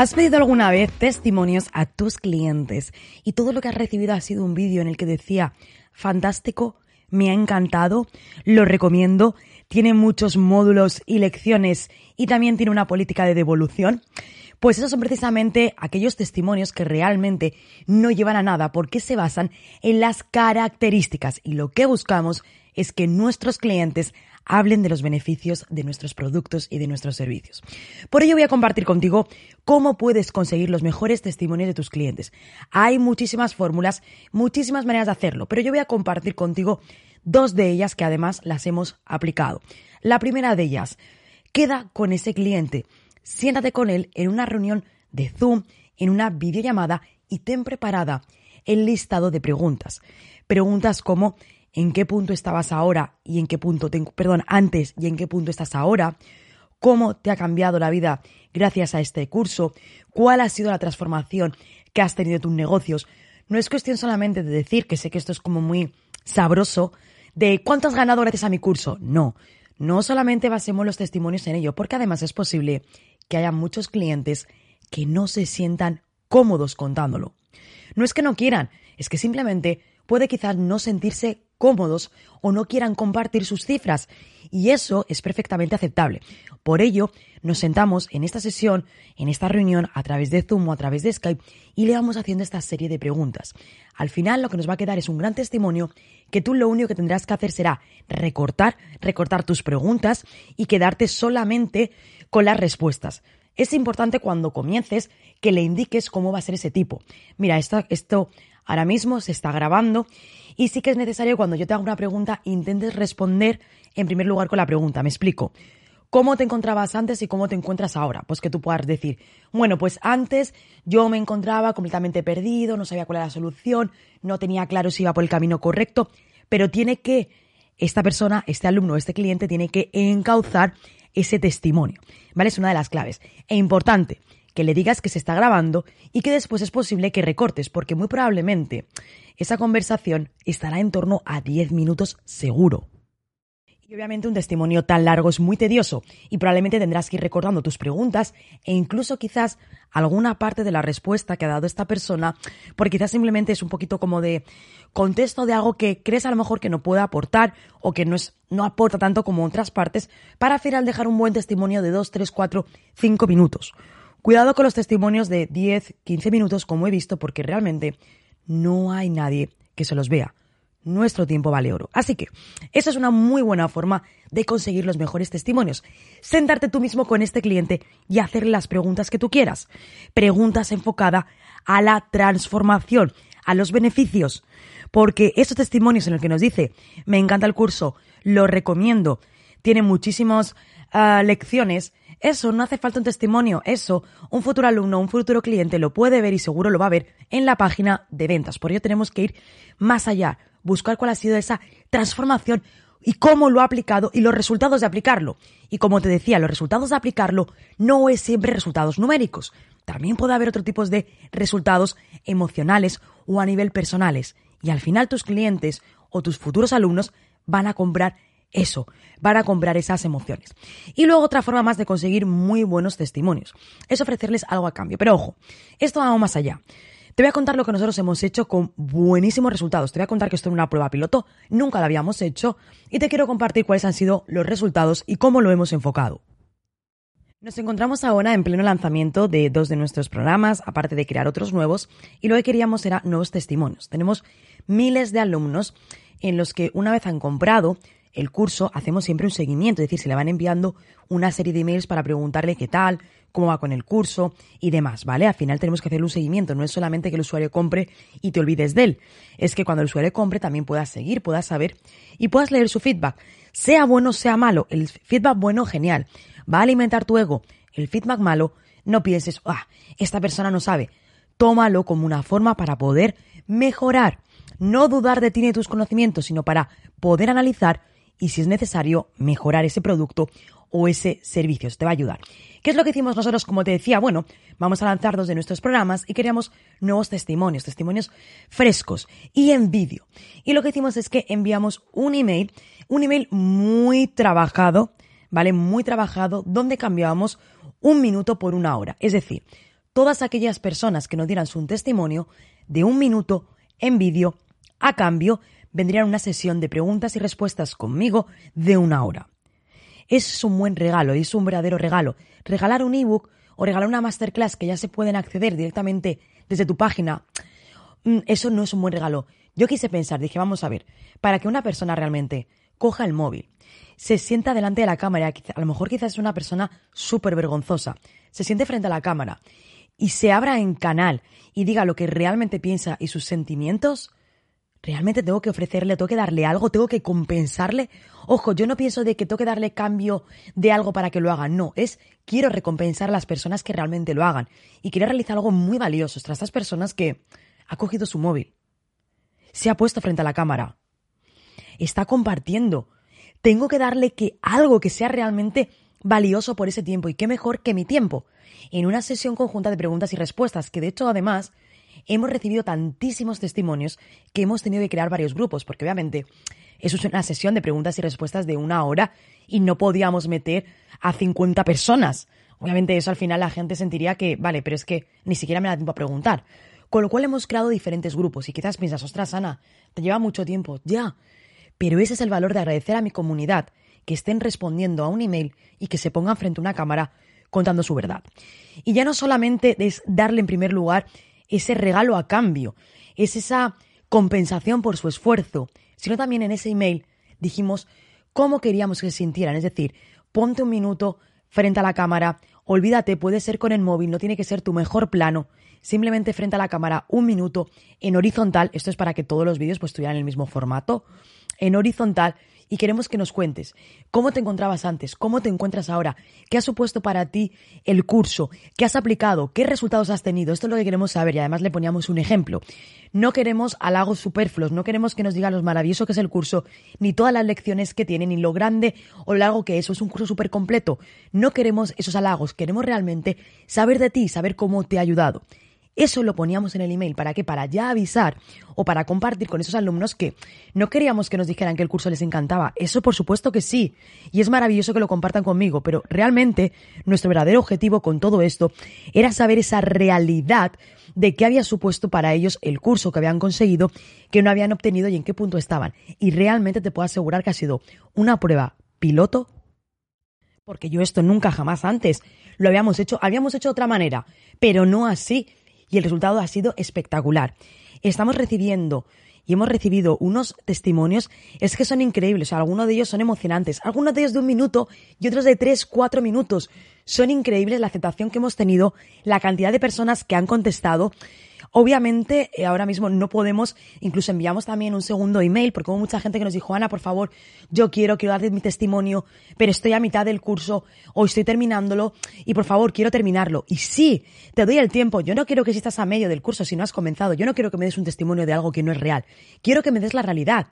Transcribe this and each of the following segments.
¿Has pedido alguna vez testimonios a tus clientes y todo lo que has recibido ha sido un vídeo en el que decía, fantástico, me ha encantado, lo recomiendo, tiene muchos módulos y lecciones y también tiene una política de devolución? Pues esos son precisamente aquellos testimonios que realmente no llevan a nada porque se basan en las características y lo que buscamos es que nuestros clientes hablen de los beneficios de nuestros productos y de nuestros servicios. Por ello voy a compartir contigo cómo puedes conseguir los mejores testimonios de tus clientes. Hay muchísimas fórmulas, muchísimas maneras de hacerlo, pero yo voy a compartir contigo dos de ellas que además las hemos aplicado. La primera de ellas, queda con ese cliente, siéntate con él en una reunión de Zoom, en una videollamada y ten preparada el listado de preguntas. Preguntas como en qué punto estabas ahora y en qué punto, te, perdón, antes y en qué punto estás ahora, cómo te ha cambiado la vida gracias a este curso, cuál ha sido la transformación que has tenido en tus negocios. No es cuestión solamente de decir, que sé que esto es como muy sabroso, de cuánto has ganado gracias a mi curso. No, no solamente basemos los testimonios en ello, porque además es posible que haya muchos clientes que no se sientan cómodos contándolo. No es que no quieran, es que simplemente puede quizás no sentirse cómodos o no quieran compartir sus cifras. Y eso es perfectamente aceptable. Por ello, nos sentamos en esta sesión, en esta reunión, a través de Zoom o a través de Skype, y le vamos haciendo esta serie de preguntas. Al final, lo que nos va a quedar es un gran testimonio que tú lo único que tendrás que hacer será recortar, recortar tus preguntas y quedarte solamente con las respuestas. Es importante cuando comiences que le indiques cómo va a ser ese tipo. Mira, esto, esto ahora mismo se está grabando y sí que es necesario cuando yo te hago una pregunta intentes responder en primer lugar con la pregunta. Me explico. ¿Cómo te encontrabas antes y cómo te encuentras ahora? Pues que tú puedas decir, bueno, pues antes yo me encontraba completamente perdido, no sabía cuál era la solución, no tenía claro si iba por el camino correcto, pero tiene que, esta persona, este alumno, este cliente tiene que encauzar ese testimonio, ¿vale? Es una de las claves. E importante, que le digas que se está grabando y que después es posible que recortes, porque muy probablemente esa conversación estará en torno a 10 minutos seguro. Y obviamente un testimonio tan largo es muy tedioso y probablemente tendrás que ir recordando tus preguntas e incluso quizás alguna parte de la respuesta que ha dado esta persona, porque quizás simplemente es un poquito como de contexto de algo que crees a lo mejor que no puede aportar o que no, es, no aporta tanto como otras partes, para al final dejar un buen testimonio de 2, 3, 4, 5 minutos. Cuidado con los testimonios de 10, 15 minutos, como he visto, porque realmente no hay nadie que se los vea. Nuestro tiempo vale oro. Así que, esa es una muy buena forma de conseguir los mejores testimonios. Sentarte tú mismo con este cliente y hacerle las preguntas que tú quieras. Preguntas enfocadas a la transformación, a los beneficios. Porque esos testimonios en los que nos dice, me encanta el curso, lo recomiendo, tiene muchísimas ah, lecciones, eso no hace falta un testimonio, eso un futuro alumno, un futuro cliente lo puede ver y seguro lo va a ver en la página de ventas. Por ello tenemos que ir más allá, buscar cuál ha sido esa transformación y cómo lo ha aplicado y los resultados de aplicarlo. Y como te decía, los resultados de aplicarlo no es siempre resultados numéricos. También puede haber otro tipo de resultados emocionales o a nivel personales. Y al final tus clientes o tus futuros alumnos van a comprar eso, van a comprar esas emociones. Y luego otra forma más de conseguir muy buenos testimonios es ofrecerles algo a cambio. Pero ojo, esto va más allá. Te voy a contar lo que nosotros hemos hecho con buenísimos resultados. Te voy a contar que esto es una prueba piloto, nunca la habíamos hecho y te quiero compartir cuáles han sido los resultados y cómo lo hemos enfocado. Nos encontramos ahora en pleno lanzamiento de dos de nuestros programas, aparte de crear otros nuevos, y lo que queríamos era nuevos testimonios. Tenemos miles de alumnos en los que una vez han comprado el curso, hacemos siempre un seguimiento, es decir, se le van enviando una serie de emails para preguntarle qué tal, cómo va con el curso y demás, ¿vale? Al final tenemos que hacer un seguimiento, no es solamente que el usuario compre y te olvides de él, es que cuando el usuario compre también puedas seguir, puedas saber y puedas leer su feedback, sea bueno, sea malo, el feedback bueno, genial, va a alimentar tu ego, el feedback malo, no pienses, ah, esta persona no sabe, tómalo como una forma para poder mejorar, no dudar de ti ni tus conocimientos, sino para poder analizar y si es necesario mejorar ese producto o ese servicio. Eso te va a ayudar. ¿Qué es lo que hicimos nosotros? Como te decía, bueno, vamos a lanzar dos de nuestros programas y queríamos nuevos testimonios, testimonios frescos y en vídeo. Y lo que hicimos es que enviamos un email, un email muy trabajado, ¿vale? Muy trabajado, donde cambiábamos un minuto por una hora. Es decir, todas aquellas personas que nos dieran su testimonio de un minuto en vídeo, a cambio, vendrían una sesión de preguntas y respuestas conmigo de una hora. Es un buen regalo, es un verdadero regalo. Regalar un ebook o regalar una masterclass que ya se pueden acceder directamente desde tu página, mm, eso no es un buen regalo. Yo quise pensar, dije, vamos a ver, para que una persona realmente coja el móvil, se sienta delante de la cámara, a lo mejor quizás es una persona súper vergonzosa, se siente frente a la cámara y se abra en canal y diga lo que realmente piensa y sus sentimientos, realmente tengo que ofrecerle, tengo que darle algo, tengo que compensarle. Ojo, yo no pienso de que tengo que darle cambio de algo para que lo haga, no, es quiero recompensar a las personas que realmente lo hagan. Y quiero realizar algo muy valioso. Tras estas personas que ha cogido su móvil, se ha puesto frente a la cámara, está compartiendo. Tengo que darle que algo que sea realmente valioso por ese tiempo. Y qué mejor que mi tiempo. En una sesión conjunta de preguntas y respuestas que de hecho además hemos recibido tantísimos testimonios que hemos tenido que crear varios grupos, porque obviamente eso es una sesión de preguntas y respuestas de una hora y no podíamos meter a 50 personas. Obviamente eso al final la gente sentiría que, vale, pero es que ni siquiera me da tiempo a preguntar. Con lo cual hemos creado diferentes grupos y quizás piensas, ostras, Ana, te lleva mucho tiempo. Ya. Pero ese es el valor de agradecer a mi comunidad que estén respondiendo a un email y que se pongan frente a una cámara contando su verdad. Y ya no solamente es darle en primer lugar ese regalo a cambio, es esa compensación por su esfuerzo, sino también en ese email dijimos cómo queríamos que se sintieran, es decir, ponte un minuto frente a la cámara, olvídate, puede ser con el móvil, no tiene que ser tu mejor plano, simplemente frente a la cámara un minuto en horizontal, esto es para que todos los vídeos pues tuvieran el mismo formato, en horizontal y queremos que nos cuentes cómo te encontrabas antes, cómo te encuentras ahora, qué ha supuesto para ti el curso, qué has aplicado, qué resultados has tenido. Esto es lo que queremos saber y además le poníamos un ejemplo. No queremos halagos superfluos, no queremos que nos diga lo maravilloso que es el curso, ni todas las lecciones que tiene, ni lo grande o largo que es. Es un curso súper completo. No queremos esos halagos, queremos realmente saber de ti, saber cómo te ha ayudado. Eso lo poníamos en el email. ¿Para qué? Para ya avisar o para compartir con esos alumnos que no queríamos que nos dijeran que el curso les encantaba. Eso por supuesto que sí. Y es maravilloso que lo compartan conmigo. Pero realmente nuestro verdadero objetivo con todo esto era saber esa realidad de qué había supuesto para ellos el curso que habían conseguido, que no habían obtenido y en qué punto estaban. Y realmente te puedo asegurar que ha sido una prueba piloto porque yo esto nunca jamás antes lo habíamos hecho, habíamos hecho de otra manera, pero no así y el resultado ha sido espectacular. Estamos recibiendo y hemos recibido unos testimonios, es que son increíbles, algunos de ellos son emocionantes, algunos de ellos de un minuto y otros de tres, cuatro minutos. Son increíbles la aceptación que hemos tenido, la cantidad de personas que han contestado Obviamente, eh, ahora mismo no podemos, incluso enviamos también un segundo email, porque hubo mucha gente que nos dijo, Ana, por favor, yo quiero, quiero dar mi testimonio, pero estoy a mitad del curso o estoy terminándolo y por favor, quiero terminarlo. Y sí, te doy el tiempo. Yo no quiero que estás a medio del curso si no has comenzado. Yo no quiero que me des un testimonio de algo que no es real. Quiero que me des la realidad.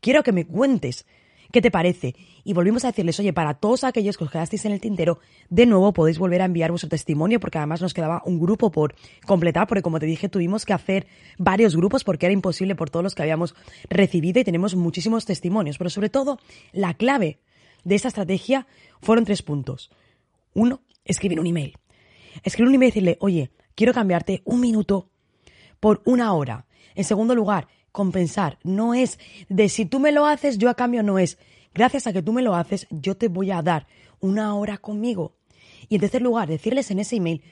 Quiero que me cuentes ¿Qué te parece? Y volvimos a decirles, oye, para todos aquellos que os quedasteis en el tintero, de nuevo podéis volver a enviar vuestro testimonio, porque además nos quedaba un grupo por completar, porque como te dije, tuvimos que hacer varios grupos porque era imposible por todos los que habíamos recibido y tenemos muchísimos testimonios. Pero sobre todo, la clave de esta estrategia fueron tres puntos. Uno, escribir un email. Escribir un email y decirle, oye, quiero cambiarte un minuto por una hora. En segundo lugar, compensar. No es de si tú me lo haces, yo a cambio no es. Gracias a que tú me lo haces, yo te voy a dar una hora conmigo. Y en tercer lugar, decirles en ese email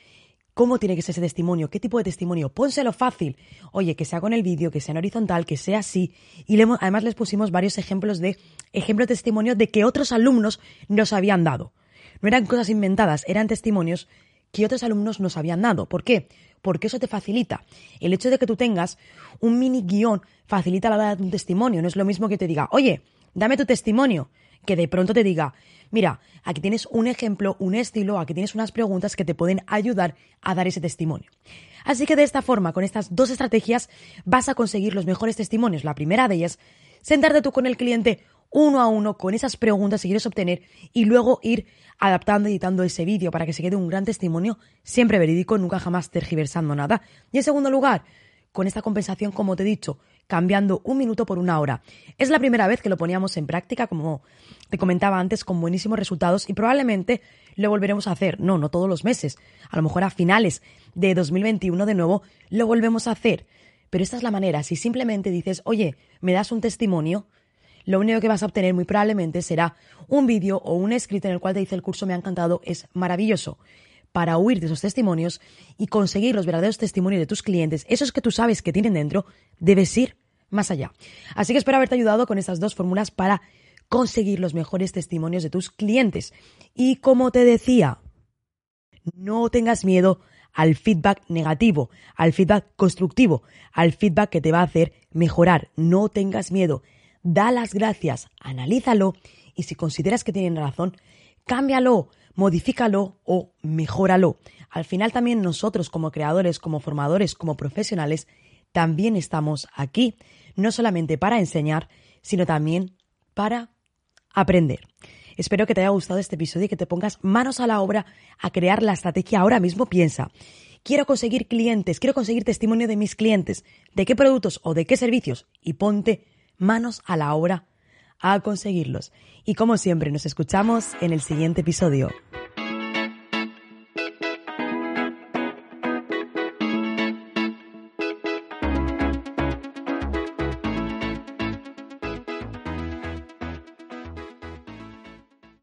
cómo tiene que ser ese testimonio, qué tipo de testimonio. Pónselo fácil. Oye, que sea con el vídeo, que sea en horizontal, que sea así. Y además les pusimos varios ejemplos de ejemplos de testimonio de que otros alumnos nos habían dado. No eran cosas inventadas, eran testimonios que otros alumnos nos habían dado. ¿Por qué? Porque eso te facilita. El hecho de que tú tengas un mini guion facilita la hora de un testimonio. No es lo mismo que te diga, oye, dame tu testimonio, que de pronto te diga, mira, aquí tienes un ejemplo, un estilo, aquí tienes unas preguntas que te pueden ayudar a dar ese testimonio. Así que de esta forma, con estas dos estrategias, vas a conseguir los mejores testimonios. La primera de ellas, sentarte tú con el cliente uno a uno con esas preguntas que quieres obtener y luego ir adaptando, y editando ese vídeo para que se quede un gran testimonio, siempre verídico, nunca jamás tergiversando nada. Y en segundo lugar, con esta compensación, como te he dicho, cambiando un minuto por una hora. Es la primera vez que lo poníamos en práctica, como te comentaba antes, con buenísimos resultados y probablemente lo volveremos a hacer. No, no todos los meses. A lo mejor a finales de 2021 de nuevo lo volvemos a hacer. Pero esta es la manera. Si simplemente dices, oye, me das un testimonio, lo único que vas a obtener muy probablemente será un vídeo o un escrito en el cual te dice el curso me ha encantado, es maravilloso. Para huir de esos testimonios y conseguir los verdaderos testimonios de tus clientes, esos que tú sabes que tienen dentro, debes ir más allá. Así que espero haberte ayudado con estas dos fórmulas para conseguir los mejores testimonios de tus clientes. Y como te decía, no tengas miedo al feedback negativo, al feedback constructivo, al feedback que te va a hacer mejorar. No tengas miedo da las gracias, analízalo y si consideras que tienen razón, cámbialo, modifícalo o mejóralo. Al final también nosotros como creadores, como formadores, como profesionales, también estamos aquí, no solamente para enseñar, sino también para aprender. Espero que te haya gustado este episodio y que te pongas manos a la obra a crear la estrategia ahora mismo. Piensa, quiero conseguir clientes, quiero conseguir testimonio de mis clientes, de qué productos o de qué servicios y ponte manos a la obra a conseguirlos. Y como siempre, nos escuchamos en el siguiente episodio.